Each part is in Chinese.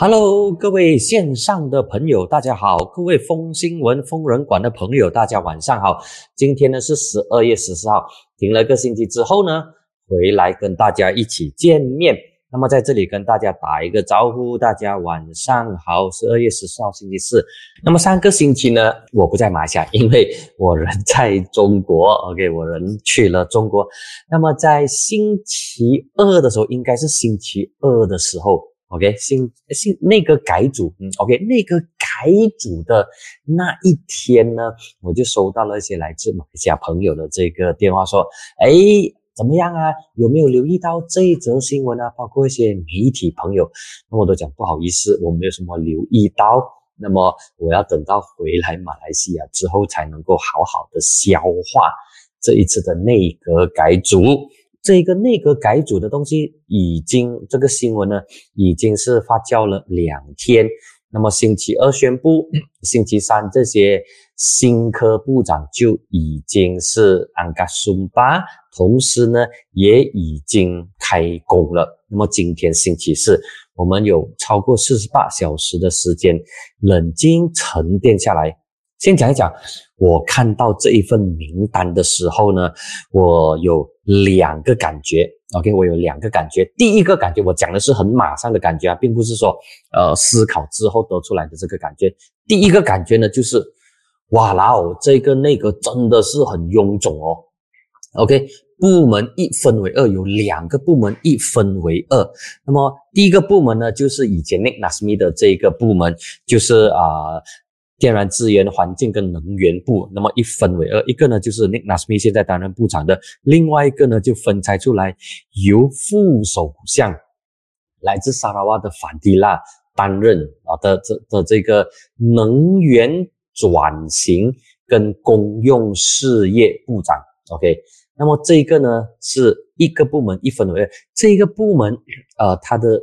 Hello，各位线上的朋友，大家好；各位风新闻、疯人馆的朋友，大家晚上好。今天呢是十二月十四号，停了个星期之后呢，回来跟大家一起见面。那么在这里跟大家打一个招呼，大家晚上好。十二月十四号星期四。那么上个星期呢，我不在马来西亚，因为我人在中国。OK，我人去了中国。那么在星期二的时候，应该是星期二的时候，OK，新新那个改组，嗯，OK，那个改组的那一天呢，我就收到了一些来自马来西亚朋友的这个电话，说，哎。怎么样啊？有没有留意到这一则新闻啊？包括一些媒体朋友，那我都讲不好意思，我没有什么留意到。那么我要等到回来马来西亚之后，才能够好好的消化这一次的内阁改组。这个内阁改组的东西，已经这个新闻呢，已经是发酵了两天。那么星期二宣布，星期三这些新科部长就已经是安嘎松巴，同时呢也已经开工了。那么今天星期四，我们有超过四十八小时的时间冷静沉淀下来。先讲一讲，我看到这一份名单的时候呢，我有两个感觉。OK，我有两个感觉。第一个感觉，我讲的是很马上的感觉啊，并不是说呃思考之后得出来的这个感觉。第一个感觉呢，就是哇啦哦，这个内阁真的是很臃肿哦。OK，部门一分为二，有两个部门一分为二。那么第一个部门呢，就是以前 Nick Nasmi 的这个部门，就是啊。天然资源、环境跟能源部，那么一分为二，一个呢就是 Nick Nasmi 现在担任部长的，另外一个呢就分拆出来由副首相来自沙拉瓦的反迪拉担任啊的这的这个能源转型跟公用事业部长。OK，那么这个呢是一个部门一分为二，这个部门呃它的。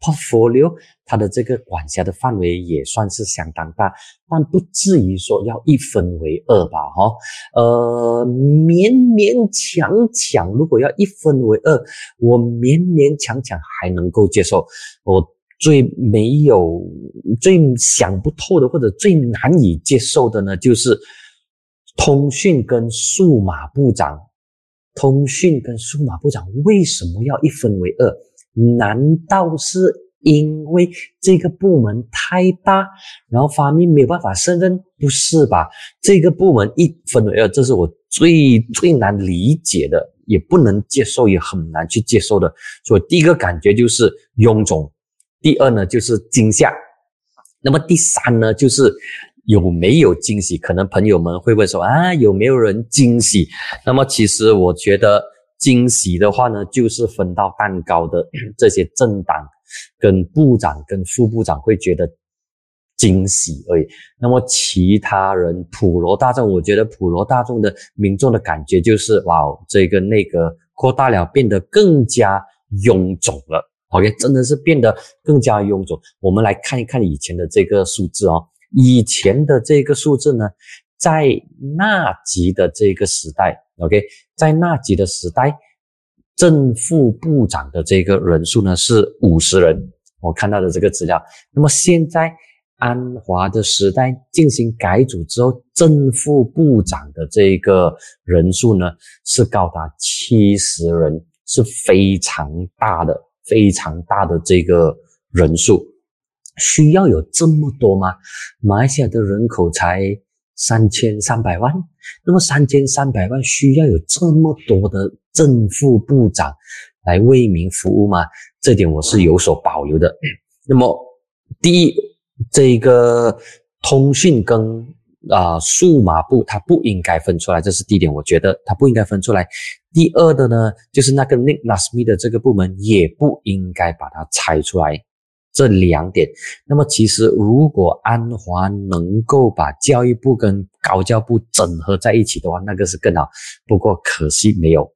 Portfolio，它的这个管辖的范围也算是相当大，但不至于说要一分为二吧？哈，呃，勉勉强强，如果要一分为二，我勉勉强强还能够接受。我最没有、最想不透的，或者最难以接受的呢，就是通讯跟数码部长。通讯跟数码部长为什么要一分为二？难道是因为这个部门太大，然后发明没有办法胜任？不是吧？这个部门一分为二，这是我最最难理解的，也不能接受，也很难去接受的。所以第一个感觉就是臃肿，第二呢就是惊吓，那么第三呢就是有没有惊喜？可能朋友们会问说啊，有没有人惊喜？那么其实我觉得。惊喜的话呢，就是分到蛋糕的 这些政党跟部长跟副部长会觉得惊喜而已。那么其他人普罗大众，我觉得普罗大众的民众的感觉就是，哇，这个内阁扩大了，变得更加臃肿了。OK，真的是变得更加臃肿。我们来看一看以前的这个数字哦，以前的这个数字呢，在纳吉的这个时代。OK，在纳吉的时代，正副部长的这个人数呢是五十人，我看到的这个资料。那么现在安华的时代进行改组之后，正副部长的这个人数呢是高达七十人，是非常大的、非常大的这个人数。需要有这么多吗？马来西亚的人口才。三千三百万，那么三千三百万需要有这么多的正副部长来为民服务吗？这点我是有所保留的。那么，第一，这个通讯跟啊数码部它不应该分出来，这是第一点，我觉得它不应该分出来。第二的呢，就是那个 Nick Lasmi 的这个部门也不应该把它拆出来。这两点，那么其实如果安华能够把教育部跟高教部整合在一起的话，那个是更好。不过可惜没有。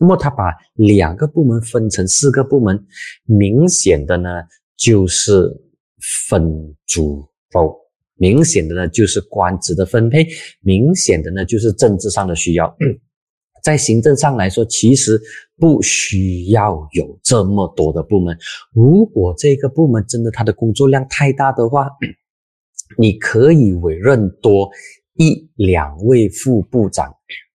那么他把两个部门分成四个部门，明显的呢就是分猪肉，明显的呢就是官职的分配，明显的呢就是政治上的需要。在行政上来说，其实不需要有这么多的部门。如果这个部门真的它的工作量太大的话，你可以委任多一两位副部长，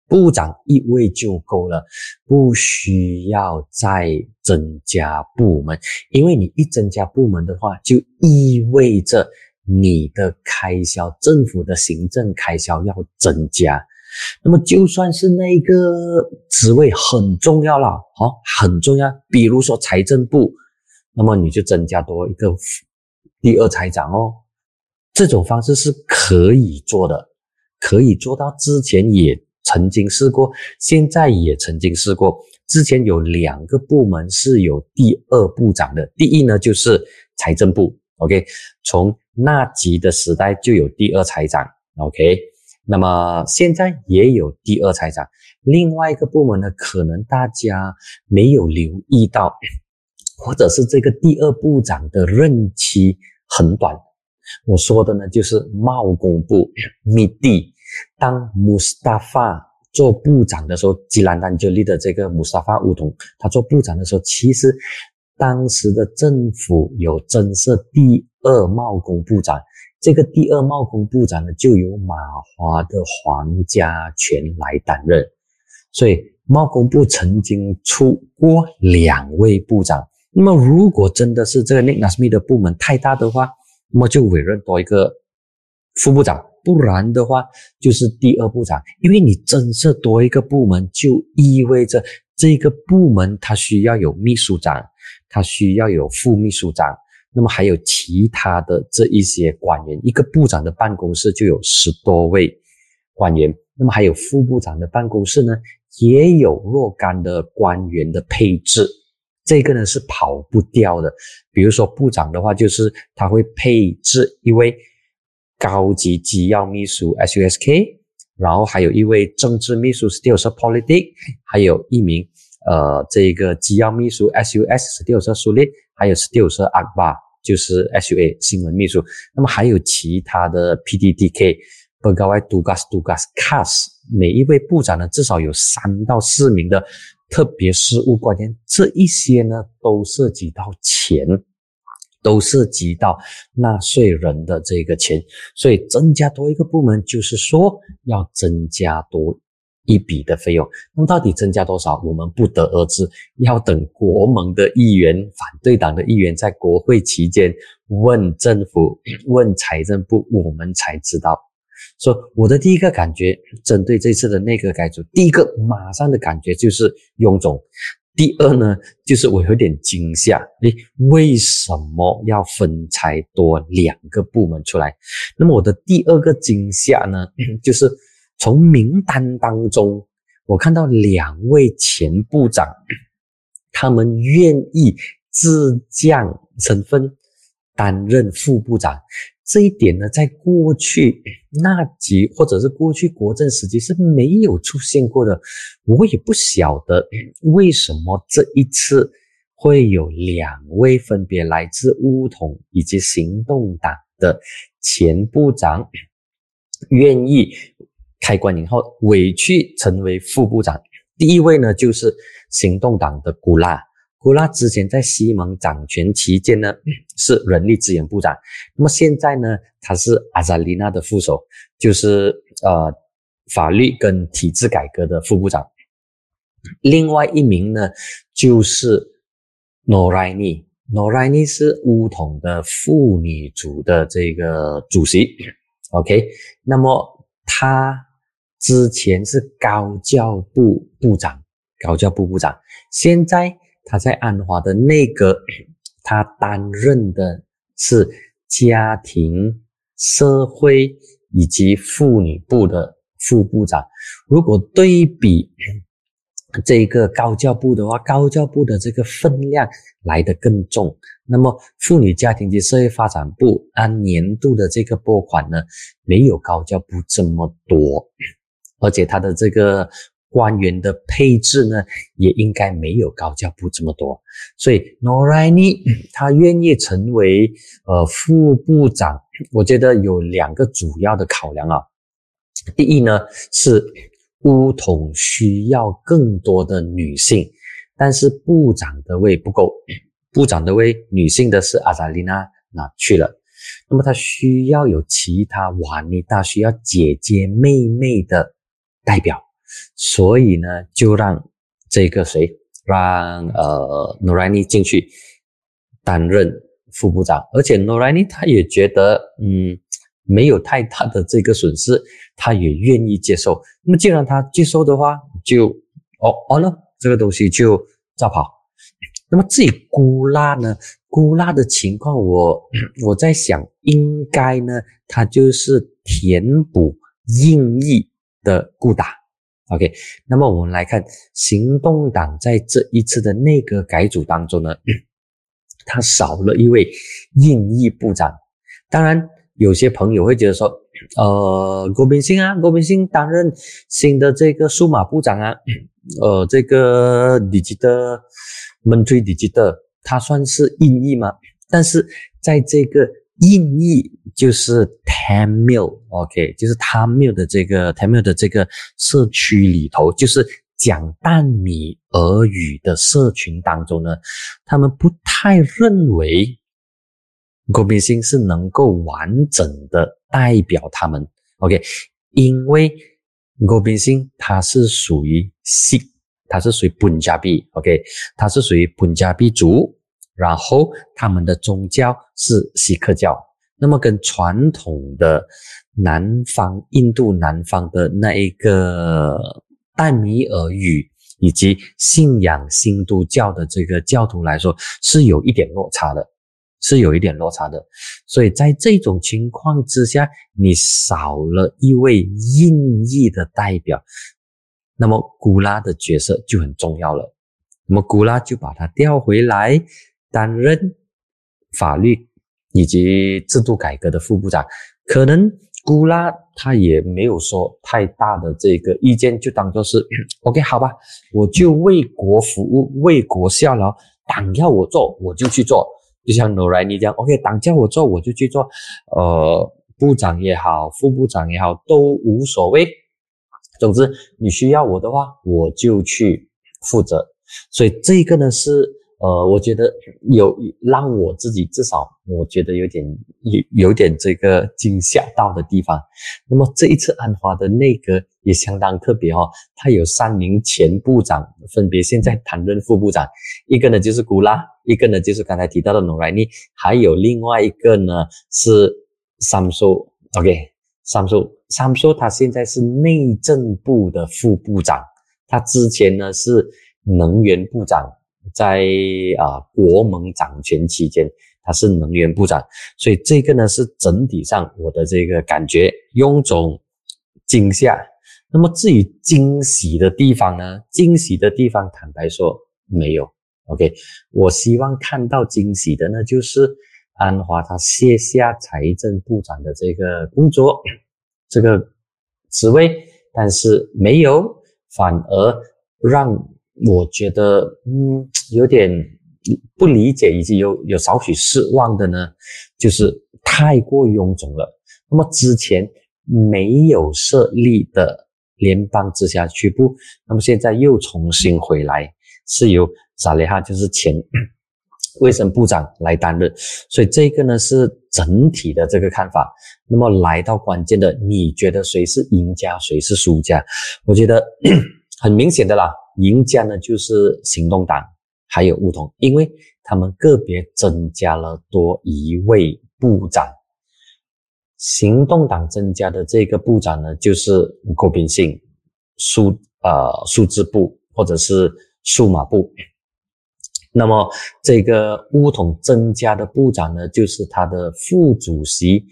部长一位就够了，不需要再增加部门。因为你一增加部门的话，就意味着你的开销，政府的行政开销要增加。那么就算是那个职位很重要了，好，很重要，比如说财政部，那么你就增加多一个第二财长哦。这种方式是可以做的，可以做到。之前也曾经试过，现在也曾经试过。之前有两个部门是有第二部长的，第一呢就是财政部，OK，从纳吉的时代就有第二财长，OK。那么现在也有第二财长，另外一个部门呢，可能大家没有留意到，或者是这个第二部长的任期很短。我说的呢，就是贸工部密地。当穆斯塔法做部长的时候，吉兰丹就立的这个穆斯塔法乌统，他做部长的时候，其实当时的政府有增设第二贸工部长。这个第二贸工部长呢，就由马华的黄家全来担任，所以贸工部曾经出过两位部长。那么，如果真的是这个 Nick Nasmi 的部门太大的话，那么就委任多一个副部长；不然的话，就是第二部长。因为你增设多一个部门，就意味着这个部门它需要有秘书长，它需要有副秘书长。那么还有其他的这一些官员，一个部长的办公室就有十多位官员。那么还有副部长的办公室呢，也有若干的官员的配置。这个呢是跑不掉的。比如说部长的话，就是他会配置一位高级机要秘书 （SUSK），然后还有一位政治秘书 （Still Politic），还有一名呃这个机要秘书 （SUS），Still Sulit，还有 Still Akbar。就是 SUA 新闻秘书，那么还有其他的 PDDK、Pegawai Tugas Dugas Kas，每一位部长呢至少有三到四名的特别事务官员，这一些呢都涉及到钱，都涉及到纳税人的这个钱，所以增加多一个部门，就是说要增加多。一笔的费用，那么到底增加多少，我们不得而知，要等国盟的议员、反对党的议员在国会期间问政府、问财政部，我们才知道。说我的第一个感觉，针对这次的内阁改组，第一个马上的感觉就是臃肿；第二呢，就是我有点惊吓，诶，为什么要分拆多两个部门出来？那么我的第二个惊吓呢，就是。从名单当中，我看到两位前部长，他们愿意自降身份担任副部长。这一点呢，在过去那几或者是过去国政时期是没有出现过的。我也不晓得为什么这一次会有两位分别来自乌统以及行动党的前部长愿意。开关以后，委屈成为副部长。第一位呢，就是行动党的古拉。古拉之前在西蒙掌权期间呢，是人力资源部长。那么现在呢，他是阿扎丽娜的副手，就是呃法律跟体制改革的副部长。另外一名呢，就是诺莱尼。诺莱尼是乌统的妇女组的这个主席。OK，那么他。之前是高教部部长，高教部部长，现在他在安华的内阁，他担任的是家庭、社会以及妇女部的副部长。如果对比 这个高教部的话，高教部的这个分量来得更重。那么妇女家庭及社会发展部按年度的这个拨款呢，没有高教部这么多。而且他的这个官员的配置呢，也应该没有高教部这么多，所以 Noraini 他愿意成为呃副部长，我觉得有两个主要的考量啊。第一呢，是乌统需要更多的女性，但是部长的位不够，部长的位女性的是阿扎丽娜拿去了，那么他需要有其他瓦尼达需要姐姐妹妹的代表，所以呢，就让这个谁让呃努莱尼进去担任副部长，而且努莱尼他也觉得嗯。没有太大的这个损失，他也愿意接受。那么既然他接受的话，就哦哦了，这个东西就照跑。那么至于古拉呢？古拉的情况，我我在想，应该呢，他就是填补硬意的固打。OK，那么我们来看行动党在这一次的内阁改组当中呢，他少了一位印裔部长，当然。有些朋友会觉得说，呃，郭明星啊，郭明星担任新的这个数码部长啊，呃，这个 digital digital，他算是印裔吗？但是在这个印裔就是 Tamil，OK，就是 Tamil 的这个 Tamil 的这个社区里头，就是讲淡米俄语的社群当中呢，他们不太认为。郭明星是能够完整的代表他们，OK，因为郭明星他是属于 C，，他是属于本加币，OK，他是属于本加币族，然后他们的宗教是锡克教，那么跟传统的南方印度南方的那一个淡米尔语以及信仰新都教的这个教徒来说，是有一点落差的。是有一点落差的，所以在这种情况之下，你少了一位印裔的代表，那么古拉的角色就很重要了。那么古拉就把他调回来担任法律以及制度改革的副部长。可能古拉他也没有说太大的这个意见，就当做是 OK 好吧，我就为国服务，为国效劳，党要我做我就去做。就像诺莱尼这样，OK，党叫我做我就去做，呃，部长也好，副部长也好，都无所谓。总之，你需要我的话，我就去负责。所以这个呢是。呃，我觉得有让我自己至少我觉得有点有有点这个惊吓到的地方。那么这一次安华的内阁也相当特别哦，他有三名前部长分别现在担任副部长，一个呢就是古拉，一个呢就是刚才提到的努莱尼，还有另外一个呢是三叔。OK，三叔，三叔他现在是内政部的副部长，他之前呢是能源部长。在啊，国盟掌权期间，他是能源部长，所以这个呢是整体上我的这个感觉，臃肿惊吓。那么至于惊喜的地方呢？惊喜的地方，坦白说没有。OK，我希望看到惊喜的呢，就是安华他卸下财政部长的这个工作，这个职位，但是没有，反而让。我觉得，嗯，有点不理解，以及有有少许失望的呢，就是太过臃肿了。那么之前没有设立的联邦直辖区部，那么现在又重新回来，是由萨雷哈，就是前 卫生部长来担任。所以这个呢是整体的这个看法。那么来到关键的，你觉得谁是赢家，谁是输家？我觉得很明显的啦。赢家呢，就是行动党还有乌统，因为他们个别增加了多一位部长。行动党增加的这个部长呢，就是郭炳信，数呃数字部或者是数码部。那么这个乌统增加的部长呢，就是他的副主席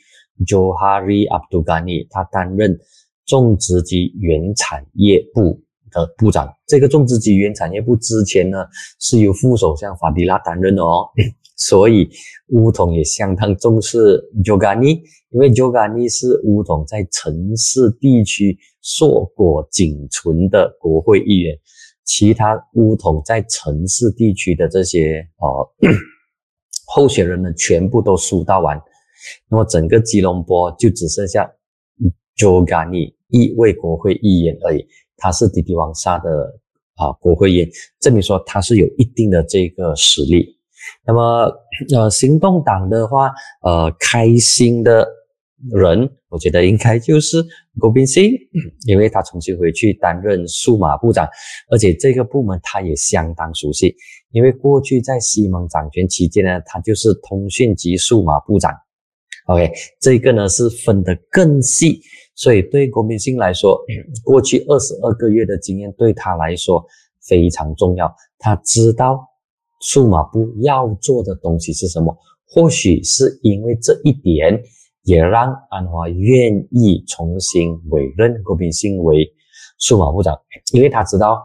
Johari Abdugani，他担任种植及原产业部。的部长，这个种植及原产业部之前呢是由副首相法迪拉担任的哦，所以乌统也相当重视 Jogani，因为 Jogani 是乌统在城市地区硕果仅存的国会议员，其他乌统在城市地区的这些呃候选人呢全部都输到完，那么整个吉隆坡就只剩下 Jogani 一位国会议员而已。他是滴滴王沙的啊国会议员，证明说他是有一定的这个实力。那么呃，行动党的话，呃，开心的人，我觉得应该就是郭宾星，因为他重新回去担任数码部长，而且这个部门他也相当熟悉，因为过去在西蒙掌权期间呢，他就是通讯及数码部长。OK，这个呢是分得更细，所以对郭明星来说，过去二十二个月的经验对他来说非常重要。他知道数码部要做的东西是什么，或许是因为这一点，也让安华愿意重新委任郭明星为数码部长，因为他知道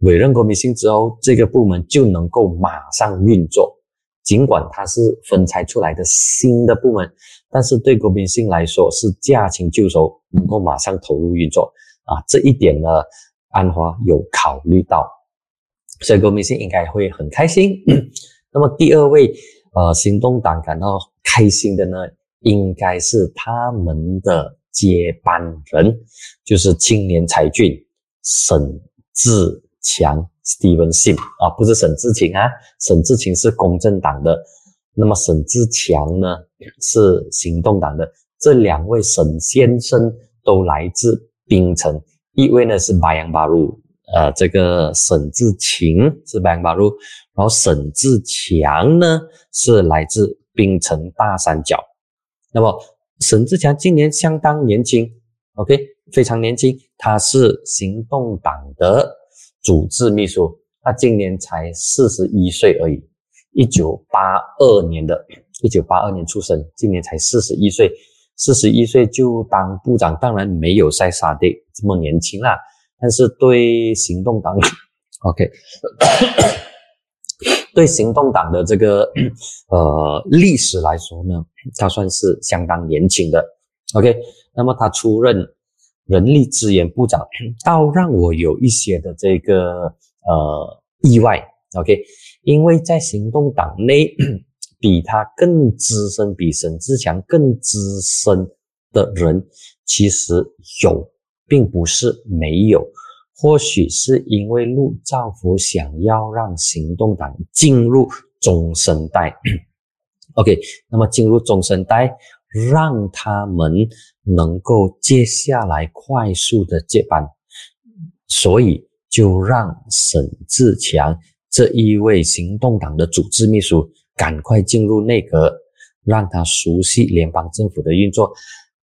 委任郭明星之后，这个部门就能够马上运作。尽管它是分拆出来的新的部门，但是对国民性来说是驾轻就熟，能够马上投入运作啊。这一点呢，安华有考虑到，所以国民性应该会很开心。那么第二位，呃，行动党感到开心的呢，应该是他们的接班人，就是青年才俊沈志强。Steven Sim 啊，不是沈志勤啊，沈志勤是公正党的，那么沈志强呢是行动党的。这两位沈先生都来自槟城，一位呢是白杨巴路，呃，这个沈志勤是白杨巴路，然后沈志强呢是来自槟城大三角。那么沈志强今年相当年轻，OK，非常年轻，他是行动党的。主治秘书，他今年才四十一岁而已，一九八二年的，一九八二年出生，今年才四十一岁，四十一岁就当部长，当然没有塞沙迪这么年轻啦，但是对行动党，OK，对行动党的这个呃历史来说呢，他算是相当年轻的，OK，那么他出任。人力资源部长倒让我有一些的这个呃意外，OK，因为在行动党内比他更资深、比沈志强更资深的人其实有，并不是没有。或许是因为陆兆福想要让行动党进入中生代，OK，那么进入中生代。让他们能够接下来快速的接班，所以就让沈志强这一位行动党的组织秘书赶快进入内阁，让他熟悉联邦政府的运作。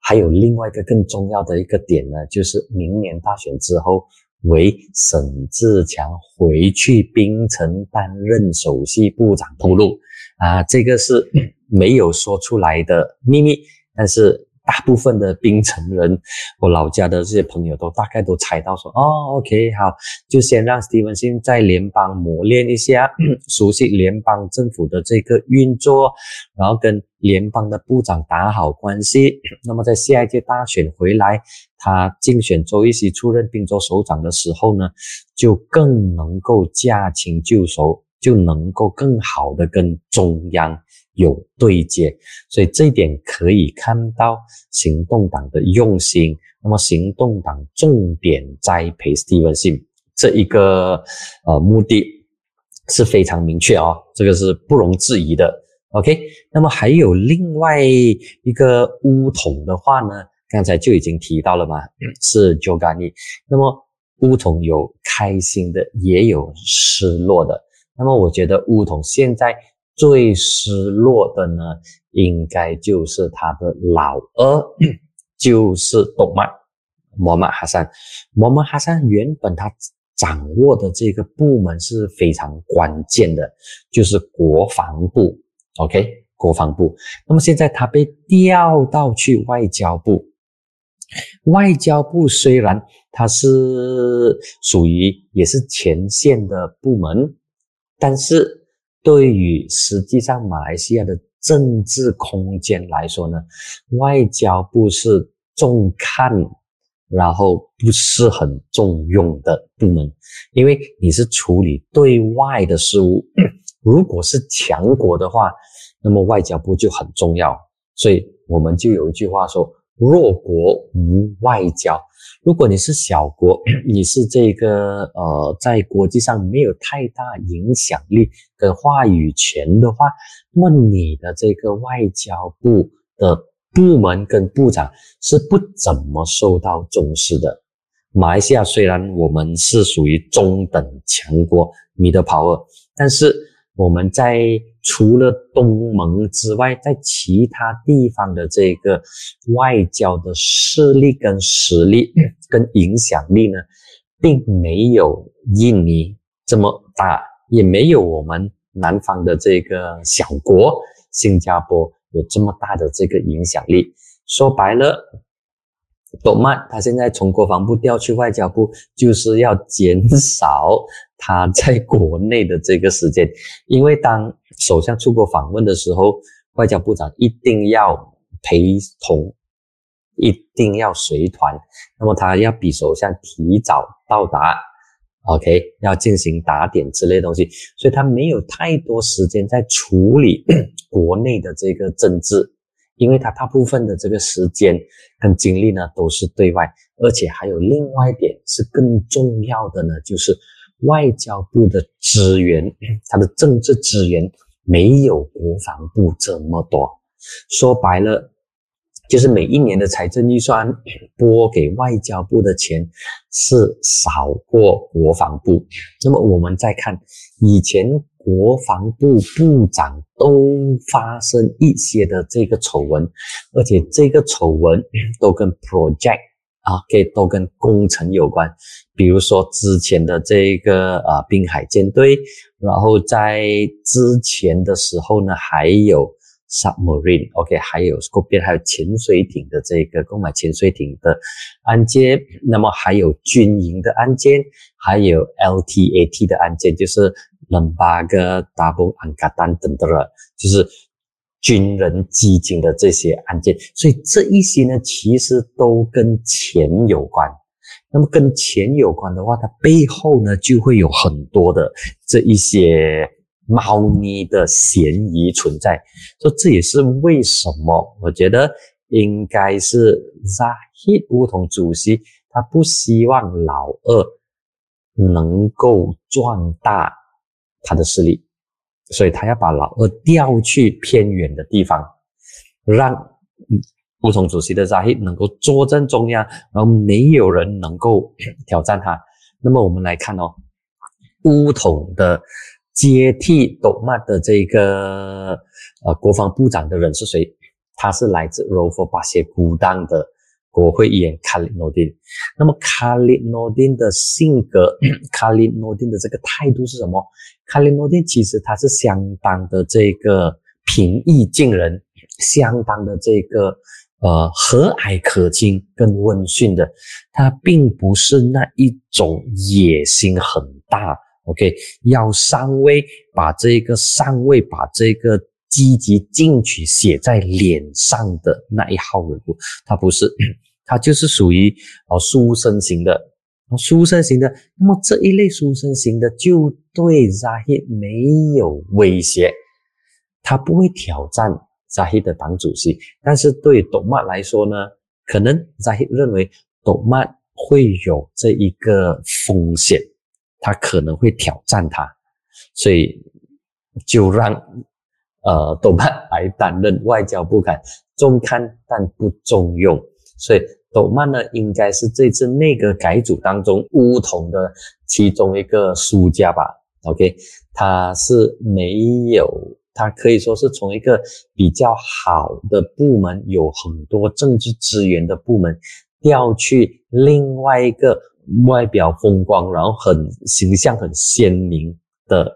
还有另外一个更重要的一个点呢，就是明年大选之后，为沈志强回去槟城担任首席部长铺路啊，这个是。没有说出来的秘密，但是大部分的槟城人，我老家的这些朋友都大概都猜到说，哦，OK，好，就先让 Steven 在联邦磨练一下，熟悉联邦政府的这个运作，然后跟联邦的部长打好关系。那么在下一届大选回来，他竞选州一席出任宾州首长的时候呢，就更能够驾轻就熟，就能够更好的跟中央。有对接，所以这一点可以看到行动党的用心。那么，行动党重点栽培 Steven Sim 这一个呃目的是非常明确哦，这个是不容置疑的。OK，那么还有另外一个乌统的话呢，刚才就已经提到了嘛，是 Jogani。那么乌统有开心的，也有失落的。那么我觉得乌统现在。最失落的呢，应该就是他的老二，就是动脉摩曼哈桑。摩曼哈桑原本他掌握的这个部门是非常关键的，就是国防部。OK，国防部。那么现在他被调到去外交部。外交部虽然它是属于也是前线的部门，但是。对于实际上马来西亚的政治空间来说呢，外交部是重看，然后不是很重用的部门，因为你是处理对外的事务。如果是强国的话，那么外交部就很重要。所以我们就有一句话说：弱国无外交。如果你是小国，你是这个呃，在国际上没有太大影响力跟话语权的话，那么你的这个外交部的部门跟部长是不怎么受到重视的。马来西亚虽然我们是属于中等强国 （middle power），但是我们在除了东盟之外，在其他地方的这个外交的势力跟实力跟影响力呢，并没有印尼这么大，也没有我们南方的这个小国新加坡有这么大的这个影响力。说白了。多曼他现在从国防部调去外交部，就是要减少他在国内的这个时间。因为当首相出国访问的时候，外交部长一定要陪同，一定要随团。那么他要比首相提早到达，OK，要进行打点之类东西，所以他没有太多时间在处理 国内的这个政治。因为他大部分的这个时间跟精力呢都是对外，而且还有另外一点是更重要的呢，就是外交部的资源，它的政治资源没有国防部这么多。说白了，就是每一年的财政预算拨给外交部的钱是少过国防部。那么我们再看以前。国防部部长都发生一些的这个丑闻，而且这个丑闻 都跟 project 啊，给都跟工程有关。比如说之前的这个啊滨海舰队，然后在之前的时候呢，还有 submarine，OK，还有后边还有潜水艇的这个购买潜水艇的案件，那么还有军营的案件，还有 LTAT 的案件，就是。冷巴个 double 安卡丹等等的，就是军人基金的这些案件，所以这一些呢，其实都跟钱有关。那么跟钱有关的话，它背后呢就会有很多的这一些猫腻的嫌疑存在。所以这也是为什么我觉得应该是 Zahid 乌统主席他不希望老二能够壮大。他的势力，所以他要把老二调去偏远的地方，让乌统主席的扎希能够坐镇中央，然后没有人能够挑战他。那么我们来看哦，乌统的接替斗曼的这个呃国防部长的人是谁？他是来自罗佛巴谢孤当的。国会议员卡里诺丁，那么卡里诺丁的性格，卡里诺丁的这个态度是什么？卡里诺丁其实他是相当的这个平易近人，相当的这个呃和蔼可亲跟温驯的，他并不是那一种野心很大，OK，要上位，把这个上位，把这个。积极进取写在脸上的那一号人物，他不是，他就是属于哦书生型的，书生型的。那么这一类书生型的就对 Zahid 没有威胁，他不会挑战 Zahid 的党主席。但是对董曼来说呢，可能 Zahid 认为董曼会有这一个风险，他可能会挑战他，所以就让。呃，斗曼来担任外交部长，中看但不重用，所以斗曼呢，应该是这次内阁改组当中乌统的其中一个输家吧。OK，他是没有，他可以说是从一个比较好的部门，有很多政治资源的部门，调去另外一个外表风光，然后很形象很鲜明的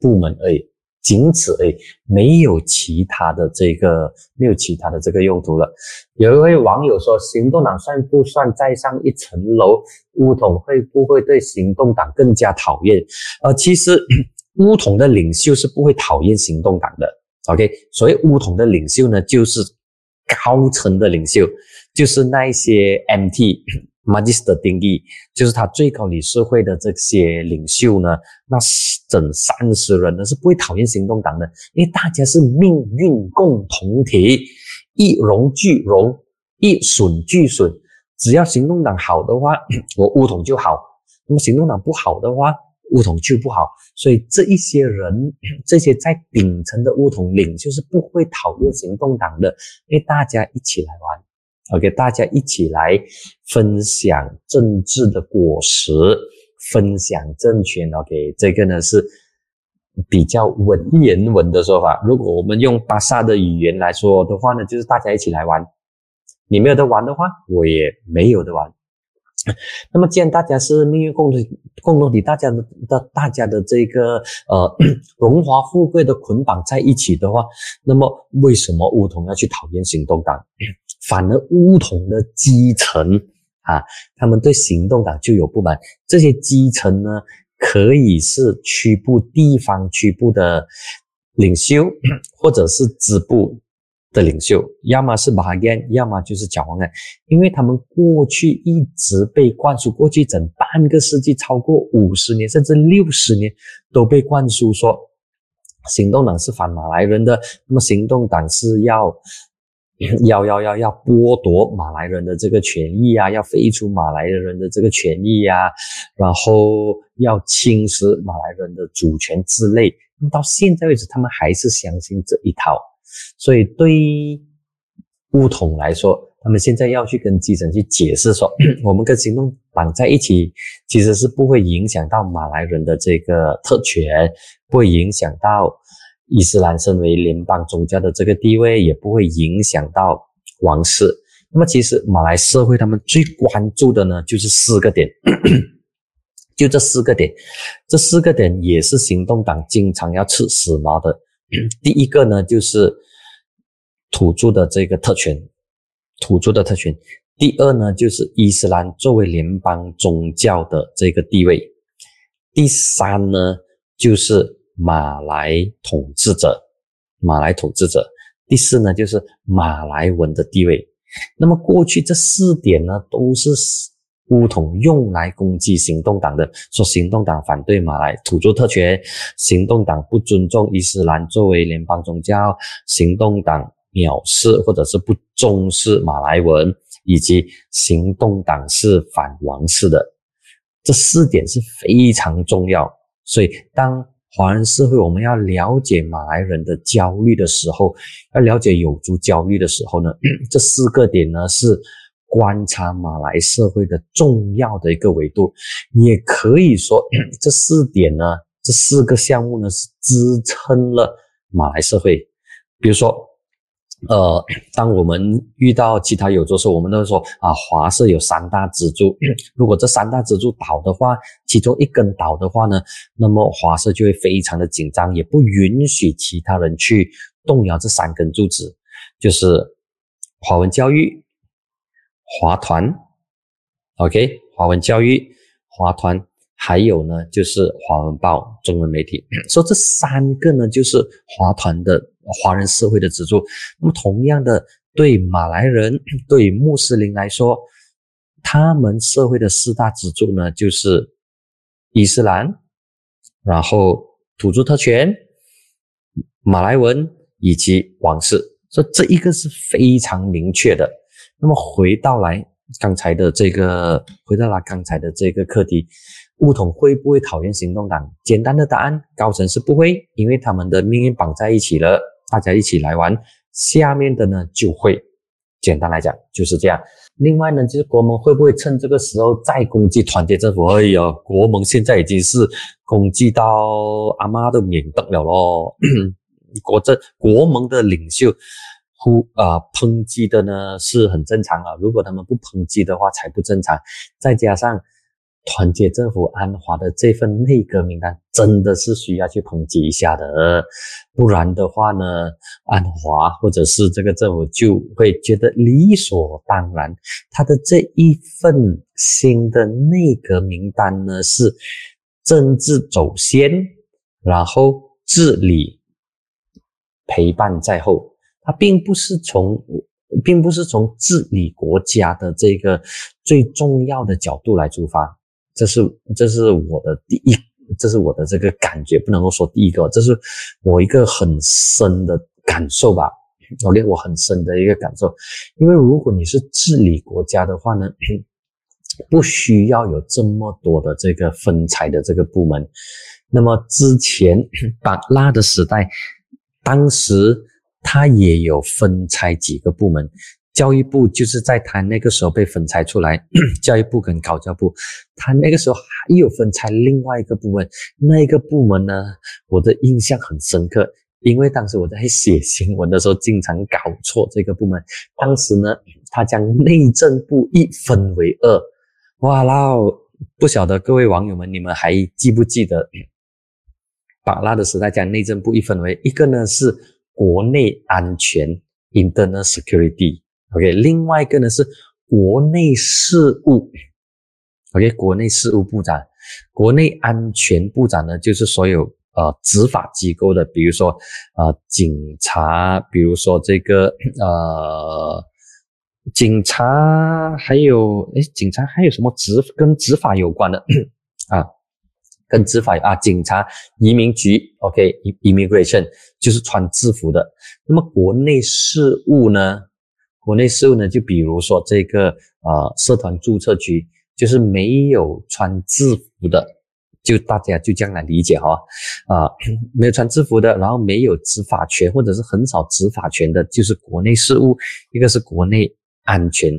部门而已。仅此而已，没有其他的这个，没有其他的这个用途了。有一位网友说：“行动党算不算再上一层楼？乌统会不会对行动党更加讨厌？”呃，其实 乌统的领袖是不会讨厌行动党的。OK，所谓乌统的领袖呢，就是高层的领袖，就是那一些 MT。马吉斯的定义就是他最高理事会的这些领袖呢，那整三十人呢是不会讨厌行动党的，因为大家是命运共同体，一荣俱荣，一损俱损。只要行动党好的话，我乌统就好；那么行动党不好的话，乌统就不好。所以这一些人，这些在顶层的乌统领袖是不会讨厌行动党的，因为大家一起来玩，OK，大家一起来分享政治的果实，分享政权，OK，这个呢是比较文言文的说法。如果我们用巴萨的语言来说的话呢，就是大家一起来玩。你没有得玩的话，我也没有得玩。那么，既然大家是命运共同共同体，大家的的大家的这个呃 荣华富贵的捆绑在一起的话，那么为什么乌统要去讨厌行动党？反而乌统的基层啊，他们对行动党就有不满。这些基层呢，可以是区部地方区部的领袖，或者是支部。的领袖，要么是马哈根，要么就是蒋万安，因为他们过去一直被灌输，过去整半个世纪，超过五十年甚至六十年，都被灌输说，行动党是反马来人的，那么行动党是要 要要要要剥夺马来人的这个权益啊，要废除马来人的这个权益啊，然后要侵蚀马来人的主权之类。那到现在为止，他们还是相信这一套。所以，对于乌统来说，他们现在要去跟基层去解释说，我们跟行动党在一起，其实是不会影响到马来人的这个特权，不会影响到伊斯兰身为联邦宗教的这个地位，也不会影响到王室。那么，其实马来社会他们最关注的呢，就是四个点，就这四个点，这四个点也是行动党经常要吃死毛的。第一个呢，就是土著的这个特权，土著的特权。第二呢，就是伊斯兰作为联邦宗教的这个地位。第三呢，就是马来统治者，马来统治者。第四呢，就是马来文的地位。那么过去这四点呢，都是。乌统用来攻击行动党的，说行动党反对马来土著特权，行动党不尊重伊斯兰作为联邦宗教，行动党藐视或者是不重视马来文，以及行动党是反王室的，这四点是非常重要。所以，当华人社会我们要了解马来人的焦虑的时候，要了解有族焦虑的时候呢，这四个点呢是。观察马来社会的重要的一个维度，也可以说 这四点呢，这四个项目呢是支撑了马来社会。比如说，呃，当我们遇到其他有族时，我们都会说啊，华社有三大支柱，如果这三大支柱倒的话，其中一根倒的话呢，那么华社就会非常的紧张，也不允许其他人去动摇这三根柱子，就是华文教育。华团，OK，华文教育，华团，还有呢，就是华文报中文媒体。说这三个呢，就是华团的华人社会的支柱。那么，同样的，对马来人、对穆斯林来说，他们社会的四大支柱呢，就是伊斯兰，然后土著特权、马来文以及王室。所以这一个是非常明确的。那么回到来刚才的这个，回到了刚才的这个课题，乌统会不会讨厌行动党？简单的答案，高层是不会，因为他们的命运绑在一起了，大家一起来玩。下面的呢就会，简单来讲就是这样。另外呢，就是国盟会不会趁这个时候再攻击团结政府？哎呀，国盟现在已经是攻击到阿妈都免得了咯。国这国盟的领袖。呼啊！抨击的呢是很正常啊。如果他们不抨击的话，才不正常。再加上团结政府安华的这份内阁名单，真的是需要去抨击一下的。不然的话呢，安华或者是这个政府就会觉得理所当然。他的这一份新的内阁名单呢，是政治走先，然后治理陪伴在后。它并不是从，并不是从治理国家的这个最重要的角度来出发，这是这是我的第一，这是我的这个感觉，不能够说第一个，这是我一个很深的感受吧。我令我很深的一个感受，因为如果你是治理国家的话呢，不需要有这么多的这个分拆的这个部门。那么之前 把拉的时代，当时他也有分拆几个部门。教育部就是在他那个时候被分拆出来，教育部跟高教部，他那个时候还有分拆另外一个部门，那个部门呢，我的印象很深刻，因为当时我在写新闻的时候经常搞错这个部门。当时呢，他将内政部一分为二，哇啦，不晓得各位网友们，你们还记不记得，把拉的时代将内政部一分为一个呢是国内安全 （internal security）。OK，另外一个呢是国内事务，OK，国内事务部长，国内安全部长呢就是所有呃执法机构的，比如说呃警察，比如说这个呃警察，还有诶警察还有什么执跟执法有关的啊？跟执法啊，警察、移民局，OK，immigration 就是穿制服的。那么国内事务呢？国内事务呢，就比如说这个呃社团注册局，就是没有穿制服的，就大家就这样来理解哈，啊 没有穿制服的，然后没有执法权或者是很少执法权的，就是国内事务，一个是国内安全，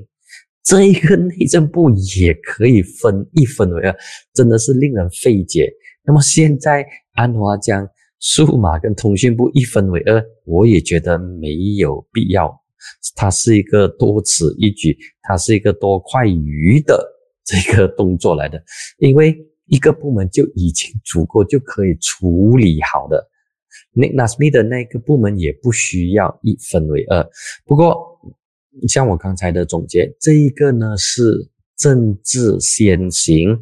这一个内政部也可以分一分为二，真的是令人费解。那么现在安华将数码跟通讯部一分为二，我也觉得没有必要。它是一个多此一举，它是一个多快鱼的这个动作来的，因为一个部门就已经足够就可以处理好的。那 Nasmi 的那个部门也不需要一分为二。不过，像我刚才的总结，这一个呢是政治先行，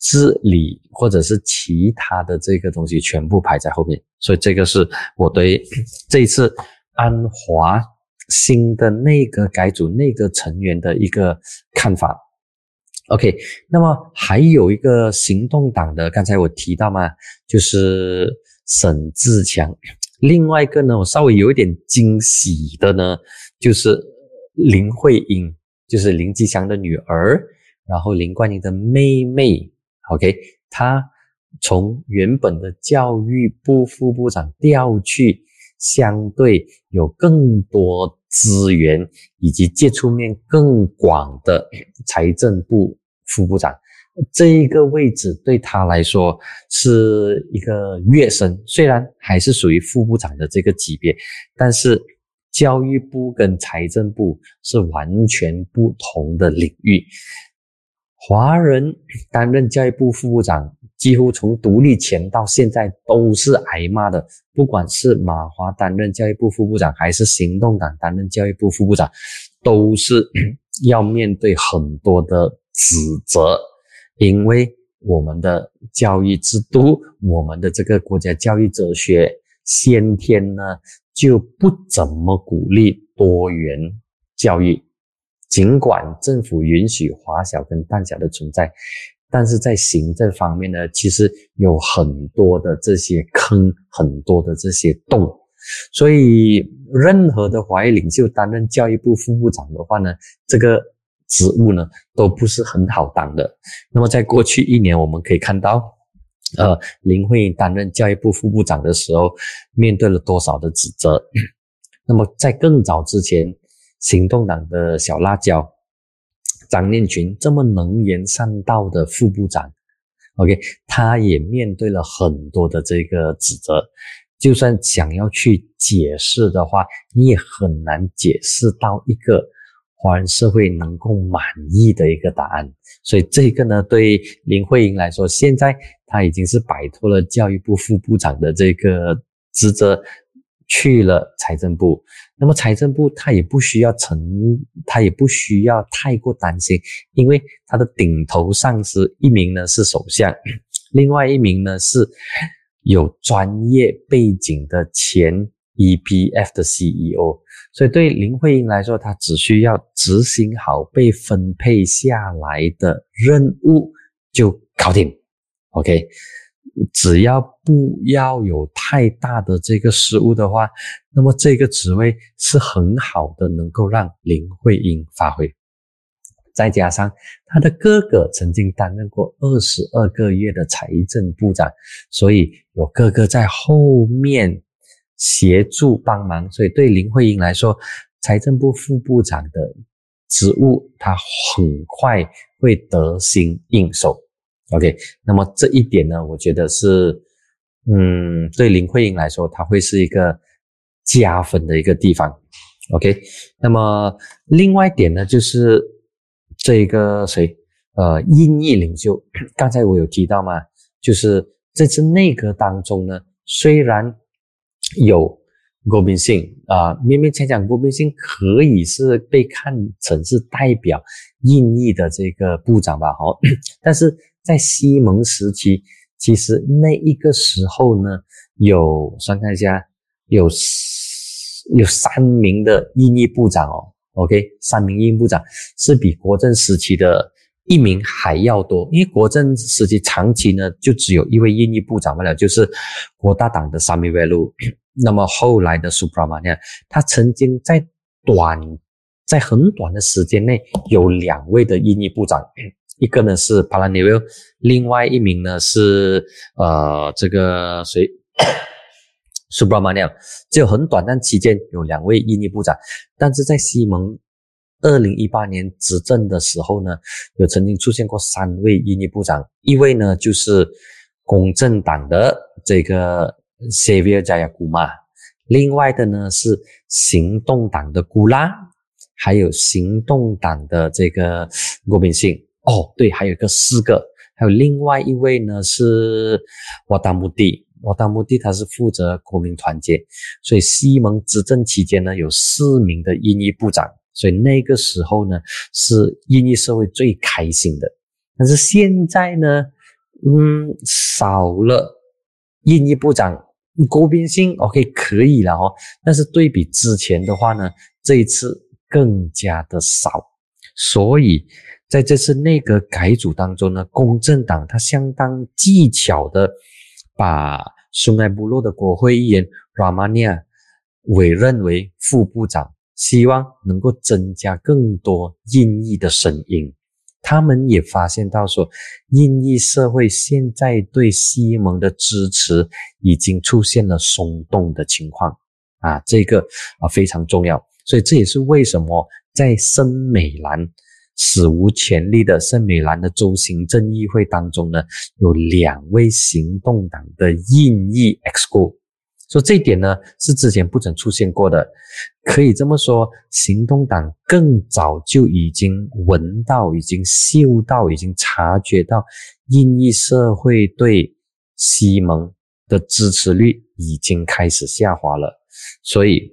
治理或者是其他的这个东西全部排在后面，所以这个是我对 这一次安华。新的内阁改组内阁成员的一个看法。OK，那么还有一个行动党的，刚才我提到嘛，就是沈志强。另外一个呢，我稍微有一点惊喜的呢，就是林慧英，就是林吉祥的女儿，然后林冠英的妹妹。OK，她从原本的教育部副部长调去相对有更多。资源以及接触面更广的财政部副部长，这一个位置对他来说是一个跃升。虽然还是属于副部长的这个级别，但是教育部跟财政部是完全不同的领域。华人担任教育部副部长。几乎从独立前到现在都是挨骂的，不管是马华担任教育部副部长，还是行动党担任教育部副部长，都是要面对很多的指责，因为我们的教育制度，我们的这个国家教育哲学，先天呢就不怎么鼓励多元教育，尽管政府允许华小跟淡小的存在。但是在行政方面呢，其实有很多的这些坑，很多的这些洞，所以任何的华裔领袖担任教育部副部长的话呢，这个职务呢都不是很好当的。那么在过去一年，我们可以看到，呃，林慧英担任教育部副部长的时候，面对了多少的指责。那么在更早之前，行动党的小辣椒。张念群这么能言善道的副部长，OK，他也面对了很多的这个指责。就算想要去解释的话，你也很难解释到一个华人社会能够满意的一个答案。所以这个呢，对林慧英来说，现在她已经是摆脱了教育部副部长的这个职责。去了财政部，那么财政部他也不需要成，他也不需要太过担心，因为他的顶头上司一名呢是首相，另外一名呢是有专业背景的前 EPF 的 CEO，所以对林慧英来说，她只需要执行好被分配下来的任务就搞定，OK。只要不要有太大的这个失误的话，那么这个职位是很好的，能够让林慧英发挥。再加上他的哥哥曾经担任过二十二个月的财政部长，所以有哥哥在后面协助帮忙，所以对林慧英来说，财政部副部长的职务他很快会得心应手。OK，那么这一点呢，我觉得是，嗯，对林慧英来说，他会是一个加分的一个地方。OK，那么另外一点呢，就是这个谁，呃，英裔领袖，刚才我有提到嘛，就是这次内阁当中呢，虽然有郭宾信啊，勉勉强强郭宾信可以是被看成是代表印裔的这个部长吧，好，但是。在西蒙时期，其实那一个时候呢，有算看一下，有有三名的印裔部长哦，OK，三名印裔部长是比国政时期的一名还要多，因为国政时期长期呢就只有一位印裔部长罢了，就是国大党的沙米维鲁。那么后来的苏布拉玛尼亚，他曾经在短在很短的时间内有两位的印裔部长。一个呢是帕拉尼维，另外一名呢是呃这个谁苏布拉玛尼亚，只有很短暂期间有两位印尼部长，但是在西蒙二零一八年执政的时候呢，有曾经出现过三位印尼部长，一位呢就是公正党的这个 Xavier Jayakumar，另外的呢是行动党的古拉，还有行动党的这个郭炳信。哦，对，还有一个四个，还有另外一位呢是瓦达穆蒂，瓦达穆蒂他是负责国民团结，所以西蒙执政期间呢有四名的印裔部长，所以那个时候呢是印裔社会最开心的。但是现在呢，嗯，少了印裔部长，国边性 OK 可以了哦，但是对比之前的话呢，这一次更加的少，所以。在这次内阁改组当中呢，公正党他相当技巧的把苏埃布洛的国会议员 Ramania 委任为副部长，希望能够增加更多印裔的声音。他们也发现到说，印裔社会现在对西蒙的支持已经出现了松动的情况啊，这个啊非常重要。所以这也是为什么在圣美兰。史无前例的圣美兰的州行政议会当中呢，有两位行动党的印裔 XCO 说这一点呢是之前不曾出现过的。可以这么说，行动党更早就已经闻到、已经嗅到、已经察觉到印裔社会对西蒙的支持率已经开始下滑了，所以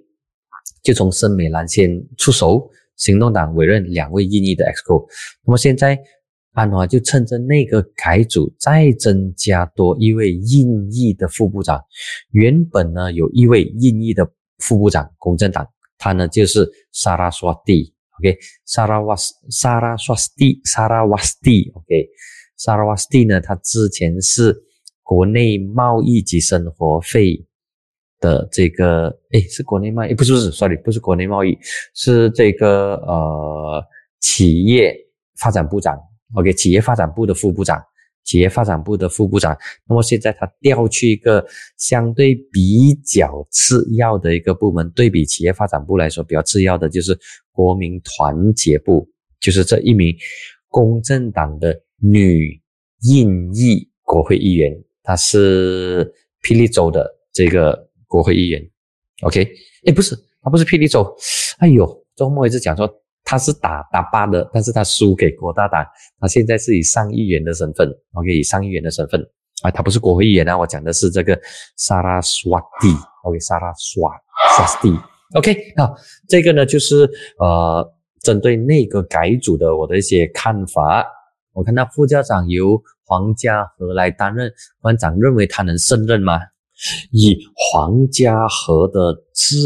就从森美兰先出手。行动党委任两位印裔的 EXCO，那么现在安华就趁着那个改组，再增加多一位印裔的副部长。原本呢有一位印裔的副部长，公正党，他呢就是萨拉刷蒂，OK，萨拉瓦斯，萨拉刷蒂，萨拉瓦斯蒂，OK，萨拉瓦斯蒂呢，他之前是国内贸易及生活费。的这个，哎，是国内贸易？不是不是，sorry，不是国内贸易，是这个呃企业发展部长，OK，企业发展部的副部长，企业发展部的副部长。那么现在他调去一个相对比较次要的一个部门，对比企业发展部来说，比较次要的就是国民团结部，就是这一名公正党的女印裔国会议员，她是霹雳州的这个。国会议员，OK，哎，不是，他不是霹雳州，哎呦，周末一直讲说他是打打八的，但是他输给国大党，他现在是以上议员的身份，OK，以上议员的身份，啊，他不是国会议员啊，我讲的是这个萨拉刷蒂，OK，萨拉刷刷蒂，OK，好，这个呢就是呃，针对内阁改组的我的一些看法，我看到副校长由黄家和来担任，馆长认为他能胜任吗？以黄家和的智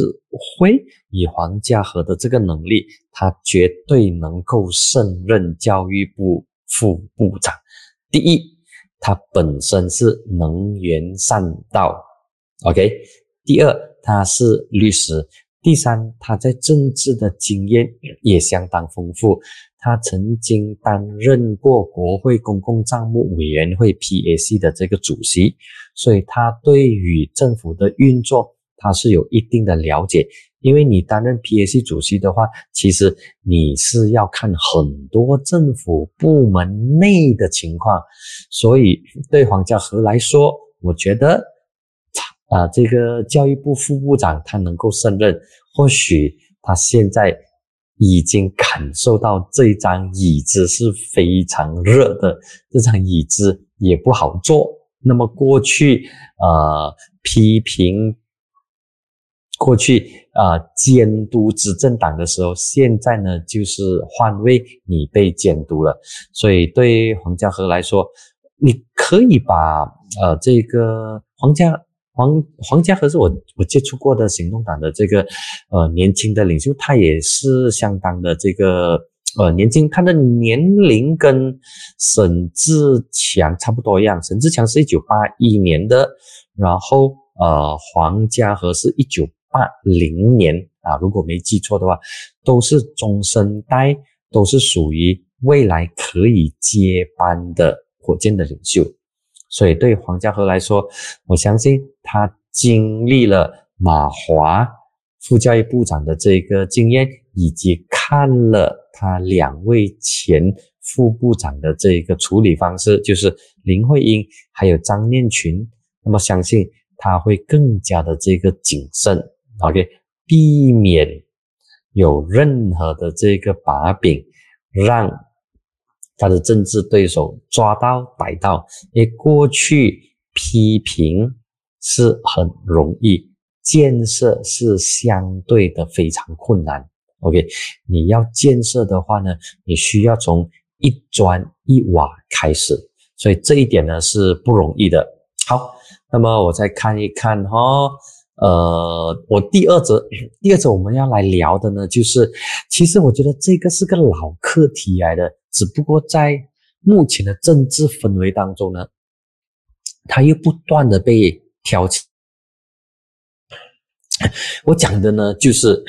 会，以黄家和的这个能力，他绝对能够胜任教育部副部长。第一，他本身是能言善道，OK。第二，他是律师。第三，他在政治的经验也相当丰富。他曾经担任过国会公共账目委员会 （PAC） 的这个主席，所以他对于政府的运作，他是有一定的了解。因为你担任 PAC 主席的话，其实你是要看很多政府部门内的情况，所以对黄家和来说，我觉得，啊，这个教育部副部长他能够胜任，或许他现在。已经感受到这张椅子是非常热的，这张椅子也不好坐。那么过去，呃，批评过去啊监督执政党的时候，现在呢就是换位，你被监督了。所以对黄家和来说，你可以把呃这个黄家。黄黄家和是我我接触过的行动党的这个呃年轻的领袖，他也是相当的这个呃年轻，他的年龄跟沈志强差不多一样。沈志强是一九八一年的，然后呃黄家和是一九八零年啊，如果没记错的话，都是中生代，都是属于未来可以接班的火箭的领袖。所以对黄家和来说，我相信他经历了马华副教育部长的这个经验，以及看了他两位前副部长的这个处理方式，就是林慧英还有张念群，那么相信他会更加的这个谨慎，OK，避免有任何的这个把柄让。他的政治对手抓到逮到，因为过去批评是很容易，建设是相对的非常困难。OK，你要建设的话呢，你需要从一砖一瓦开始，所以这一点呢是不容易的。好，那么我再看一看哈，呃，我第二则，第二则我们要来聊的呢，就是其实我觉得这个是个老课题来的。只不过在目前的政治氛围当中呢，他又不断的被挑起。我讲的呢，就是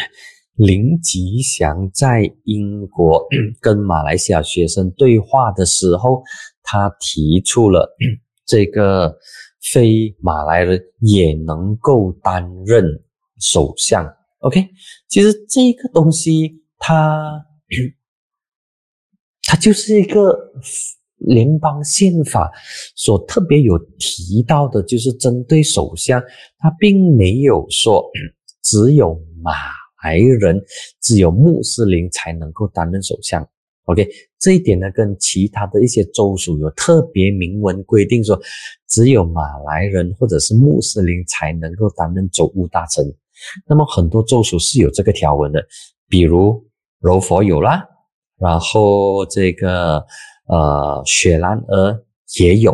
林吉祥在英国 跟马来西亚学生对话的时候，他提出了这个非马来人也能够担任首相。OK，其实这个东西它。它就是一个联邦宪法所特别有提到的，就是针对首相，他并没有说只有马来人、只有穆斯林才能够担任首相。OK，这一点呢，跟其他的一些州属有特别明文规定，说只有马来人或者是穆斯林才能够担任州务大臣。那么很多州属是有这个条文的，比如柔佛有啦。然后这个呃，雪兰莪也有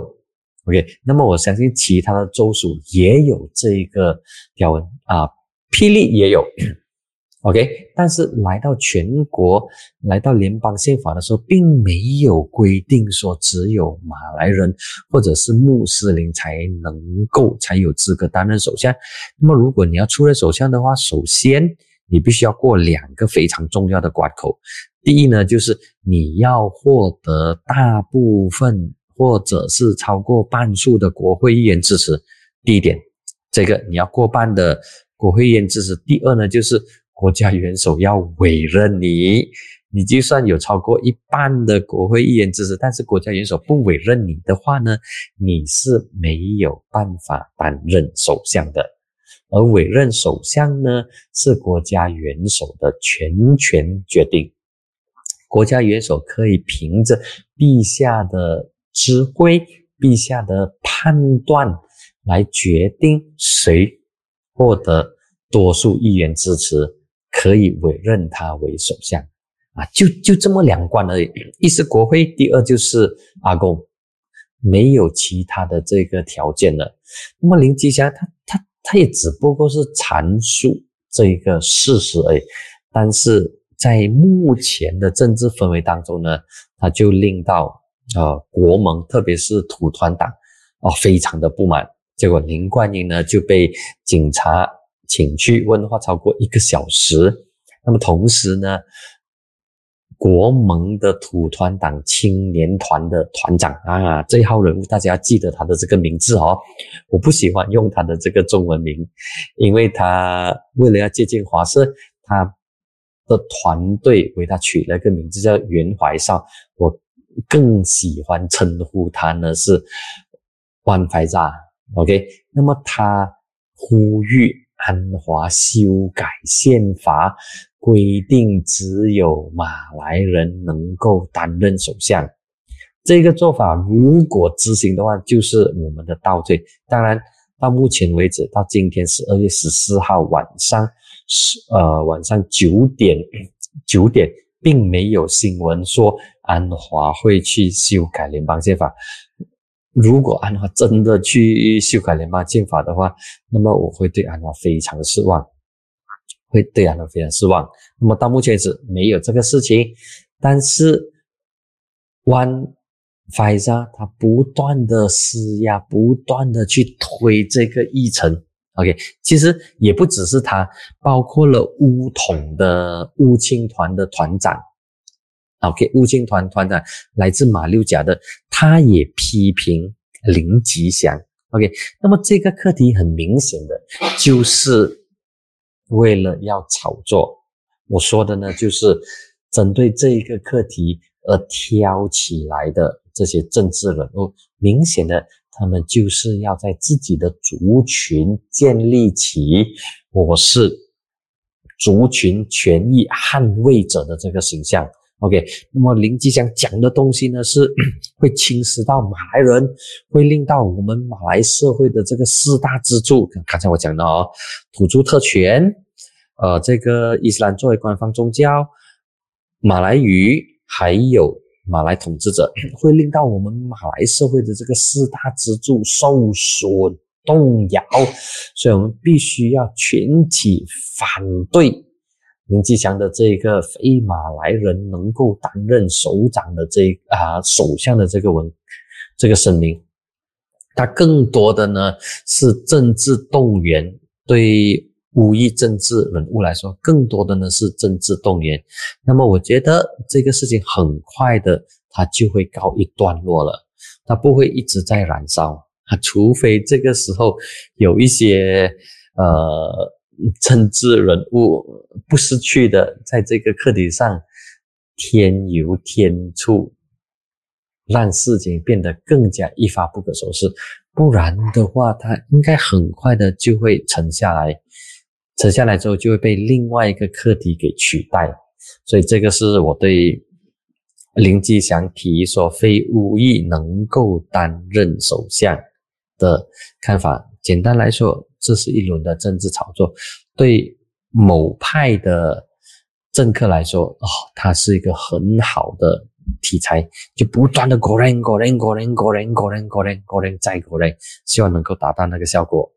，OK。那么我相信其他的州属也有这个条文啊，霹雳也有，OK。但是来到全国，来到联邦宪法的时候，并没有规定说只有马来人或者是穆斯林才能够才有资格担任首相。那么如果你要出任首相的话，首先你必须要过两个非常重要的关口。第一呢，就是你要获得大部分或者是超过半数的国会议员支持。第一点，这个你要过半的国会议员支持。第二呢，就是国家元首要委任你。你就算有超过一半的国会议员支持，但是国家元首不委任你的话呢，你是没有办法担任首相的。而委任首相呢，是国家元首的全权决定。国家元首可以凭着陛下的指挥、陛下的判断来决定谁获得多数议员支持，可以委任他为首相啊，就就这么两关而已。一是国会，第二就是阿公，没有其他的这个条件了。那么林吉祥他他他也只不过是阐述这一个事实而已，但是。在目前的政治氛围当中呢，他就令到呃国盟，特别是土团党哦，非常的不满。结果林冠英呢就被警察请去问话超过一个小时。那么同时呢，国盟的土团党青年团的团长啊，这一号人物大家要记得他的这个名字哦。我不喜欢用他的这个中文名，因为他为了要接近华社，他的团队为他取了个名字叫袁怀少。我更喜欢称呼他呢是万怀扎。OK，那么他呼吁安华修改宪法，规定只有马来人能够担任首相。这个做法如果执行的话，就是我们的倒退。当然，到目前为止，到今天十二月十四号晚上十呃晚上九点 九点，并没有新闻说安华会去修改联邦宪法。如果安华真的去修改联邦宪法的话，那么我会对安华非常失望，会对安华非常失望。那么到目前为止没有这个事情，但是 One Fiza 他不断的施压，不断的去推这个议程。OK，其实也不只是他，包括了乌统的乌青团的团长。OK，乌青团团长来自马六甲的，他也批评林吉祥。OK，那么这个课题很明显的就是为了要炒作。我说的呢，就是针对这一个课题而挑起来的这些政治人物，明显的他们就是要在自己的族群建立起我是族群权益捍卫者的这个形象。OK，那么林吉祥讲的东西呢，是 会侵蚀到马来人，会令到我们马来社会的这个四大支柱。刚才我讲的哦，土著特权，呃，这个伊斯兰作为官方宗教，马来语，还有马来统治者，会令到我们马来社会的这个四大支柱受损动摇，所以我们必须要群起反对。林吉祥的这个非马来人能够担任首长的这啊首相的这个文这个声明，他更多的呢是政治动员，对无意政治人物来说，更多的呢是政治动员。那么我觉得这个事情很快的，它就会告一段落了，它不会一直在燃烧啊，除非这个时候有一些呃。政治人物不失去的，在这个课题上添油添醋，让事情变得更加一发不可收拾。不然的话，他应该很快的就会沉下来，沉下来之后就会被另外一个课题给取代。所以，这个是我对林吉祥提议说非武艺能够担任首相的看法。简单来说。这是一轮的政治炒作，对某派的政客来说，哦，它是一个很好的题材，就不断的过人过人过人过人过人过人过人再过人，希望能够达到那个效果。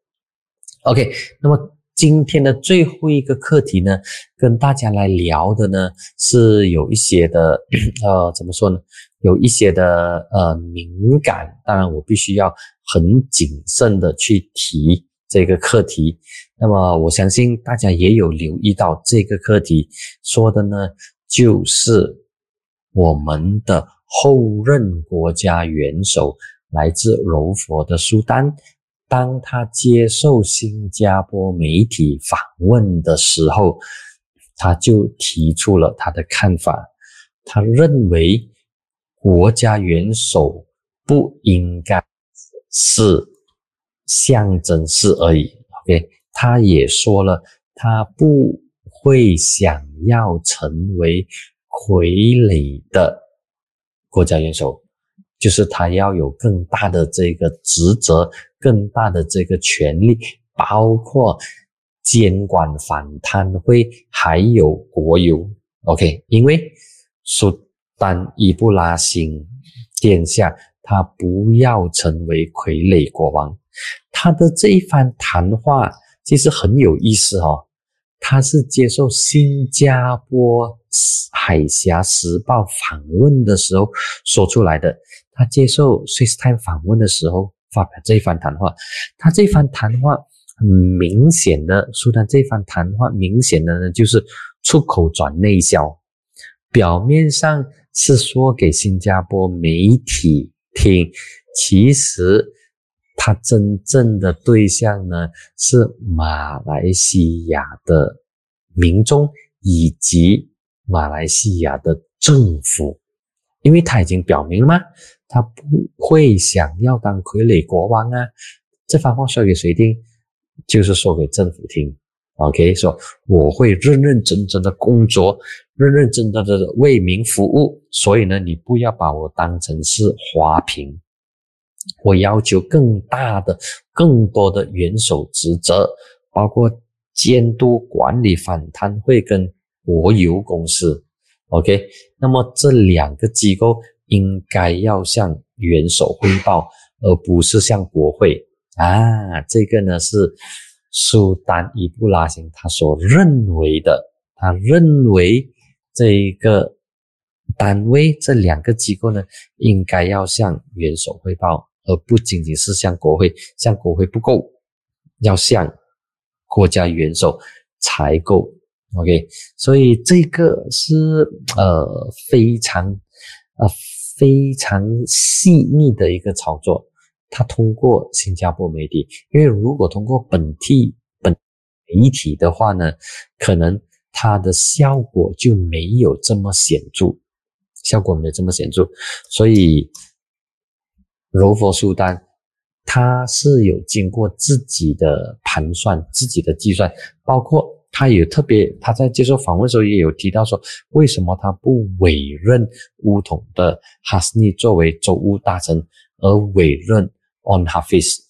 OK，那么今天的最后一个课题呢，跟大家来聊的呢，是有一些的，呃，怎么说呢？有一些的呃敏感，当然我必须要很谨慎的去提。这个课题，那么我相信大家也有留意到，这个课题说的呢，就是我们的后任国家元首来自柔佛的苏丹，当他接受新加坡媒体访问的时候，他就提出了他的看法，他认为国家元首不应该是。象征式而已，OK，他也说了，他不会想要成为傀儡的国家元首，就是他要有更大的这个职责，更大的这个权利，包括监管反贪会，还有国有，OK，因为苏丹伊布拉辛殿下，他不要成为傀儡国王。他的这一番谈话其实很有意思哦。他是接受新加坡海峡时报访问的时候说出来的。他接受《Swiss Time》访问的时候发表这一番谈话。他这番谈话很明显的，苏丹这番谈话明显的呢，就是出口转内销。表面上是说给新加坡媒体听，其实他真正的对象呢是马来西亚的民众以及马来西亚的政府，因为他已经表明了吗？他不会想要当傀儡国王啊！这番话说给谁听？就是说给政府听。OK，说我会认认真真的工作，认认真真的为民服务。所以呢，你不要把我当成是花瓶。我要求更大的、更多的元首职责，包括监督管理反贪会跟国有公司。OK，那么这两个机构应该要向元首汇报，而不是向国会啊。这个呢是。苏丹伊布拉欣他所认为的，他认为这一个单位这两个机构呢，应该要向元首汇报，而不仅仅是向国会，向国会不够，要向国家元首才够。OK，所以这个是呃非常呃非常细腻的一个操作。他通过新加坡媒体，因为如果通过本地本媒体的话呢，可能它的效果就没有这么显著，效果没有这么显著。所以柔佛苏丹他是有经过自己的盘算、自己的计算，包括他也特别他在接受访问时候也有提到说，为什么他不委任乌统的哈斯尼作为州务大臣，而委任。On her face，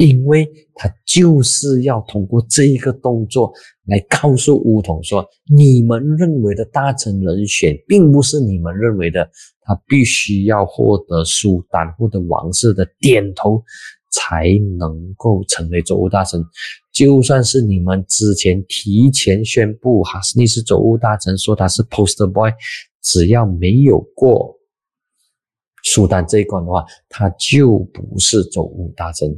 因为他就是要通过这一个动作来告诉乌统说，你们认为的大臣人选并不是你们认为的，他必须要获得苏丹或者王室的点头，才能够成为州务大臣。就算是你们之前提前宣布哈斯尼是州务大臣，说他是 poster boy，只要没有过。苏丹这一关的话，他就不是州务大臣，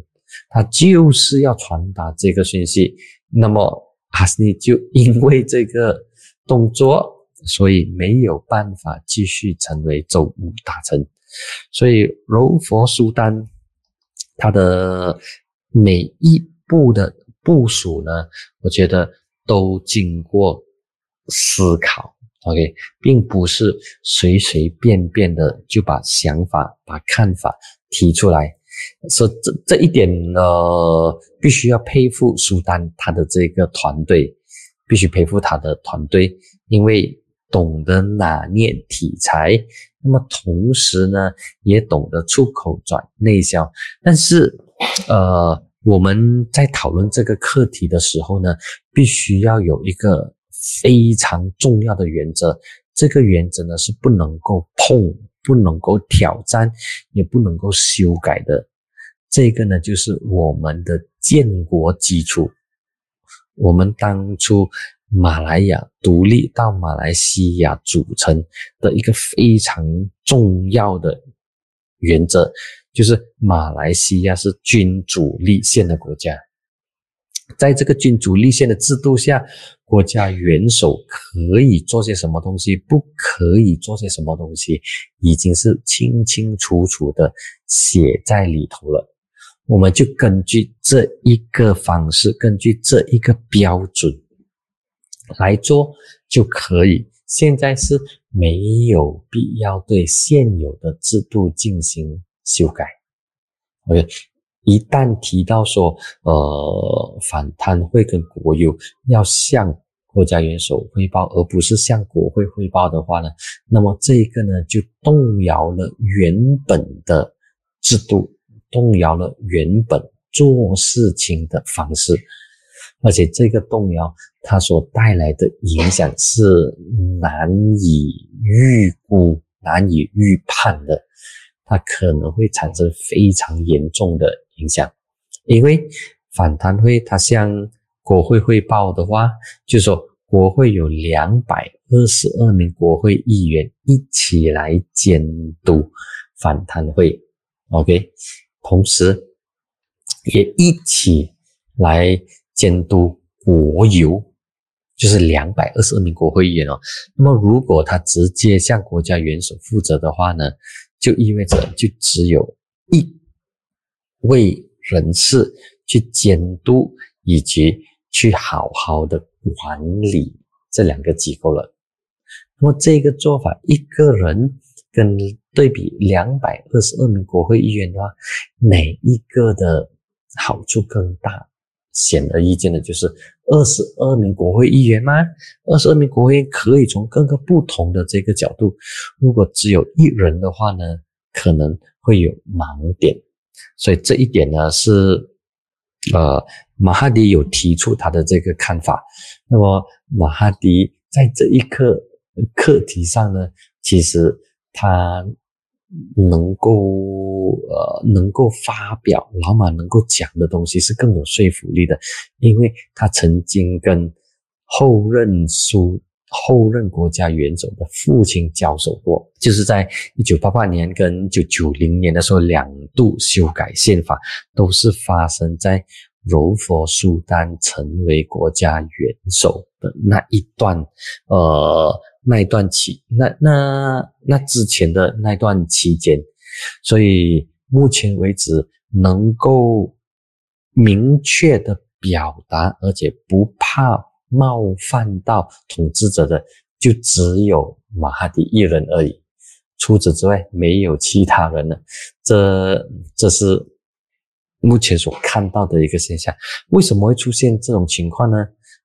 他就是要传达这个讯息。那么哈斯尼就因为这个动作，所以没有办法继续成为州务大臣。所以柔佛苏丹他的每一步的部署呢，我觉得都经过思考。OK，并不是随随便便的就把想法、把看法提出来，说这这一点呢，必须要佩服苏丹他的这个团队，必须佩服他的团队，因为懂得拿捏题材，那么同时呢，也懂得出口转内销。但是，呃，我们在讨论这个课题的时候呢，必须要有一个。非常重要的原则，这个原则呢是不能够碰、不能够挑战、也不能够修改的。这个呢就是我们的建国基础。我们当初马来亚独立到马来西亚组成的一个非常重要的原则，就是马来西亚是君主立宪的国家。在这个君主立宪的制度下，国家元首可以做些什么东西，不可以做些什么东西，已经是清清楚楚的写在里头了。我们就根据这一个方式，根据这一个标准来做就可以。现在是没有必要对现有的制度进行修改。OK。一旦提到说，呃，反贪会跟国有要向国家元首汇报，而不是向国会汇报的话呢，那么这个呢就动摇了原本的制度，动摇了原本做事情的方式，而且这个动摇它所带来的影响是难以预估、难以预判的，它可能会产生非常严重的。影响，因为反贪会它向国会汇报的话，就说国会有两百二十二名国会议员一起来监督反贪会，OK，同时也一起来监督国油。就是两百二十二名国会议员哦。那么，如果他直接向国家元首负责的话呢，就意味着就只有一位人士去监督以及去好好的管理这两个机构了。那么，这个做法，一个人跟对比两百二十二名国会议员的话，哪一个的好处更大？显而易见的就是二十二名国会议员吗？二十二名国会议员可以从各个不同的这个角度。如果只有一人的话呢，可能会有盲点。所以这一点呢是，呃，马哈迪有提出他的这个看法。那么马哈迪在这一课课题上呢，其实他。能够呃，能够发表老马能够讲的东西是更有说服力的，因为他曾经跟后任苏后任国家元首的父亲交手过，就是在一九八八年跟一九九零年的时候两度修改宪法，都是发生在柔佛苏丹成为国家元首的那一段，呃。那一段期，那那那之前的那段期间，所以目前为止能够明确的表达，而且不怕冒犯到统治者的，就只有马哈迪一人而已。除此之外，没有其他人了。这这是目前所看到的一个现象。为什么会出现这种情况呢？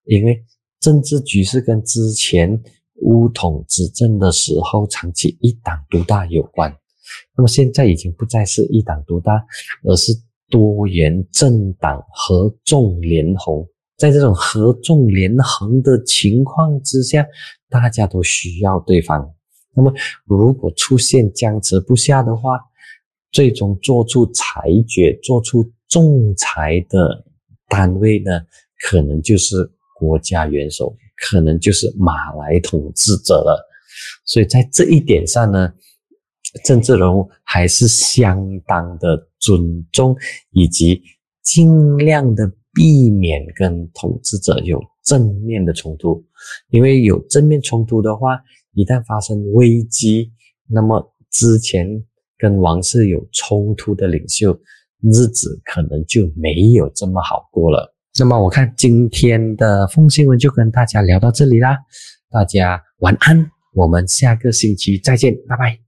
因为政治局势跟之前。乌统执政的时候，长期一党独大有关。那么现在已经不再是一党独大，而是多元政党合纵连横。在这种合纵连横的情况之下，大家都需要对方。那么如果出现僵持不下的话，最终做出裁决、做出仲裁的单位呢，可能就是国家元首。可能就是马来统治者了，所以在这一点上呢，政治人物还是相当的尊重，以及尽量的避免跟统治者有正面的冲突，因为有正面冲突的话，一旦发生危机，那么之前跟王室有冲突的领袖，日子可能就没有这么好过了。那么我看今天的风新闻就跟大家聊到这里啦，大家晚安，我们下个星期再见，拜拜。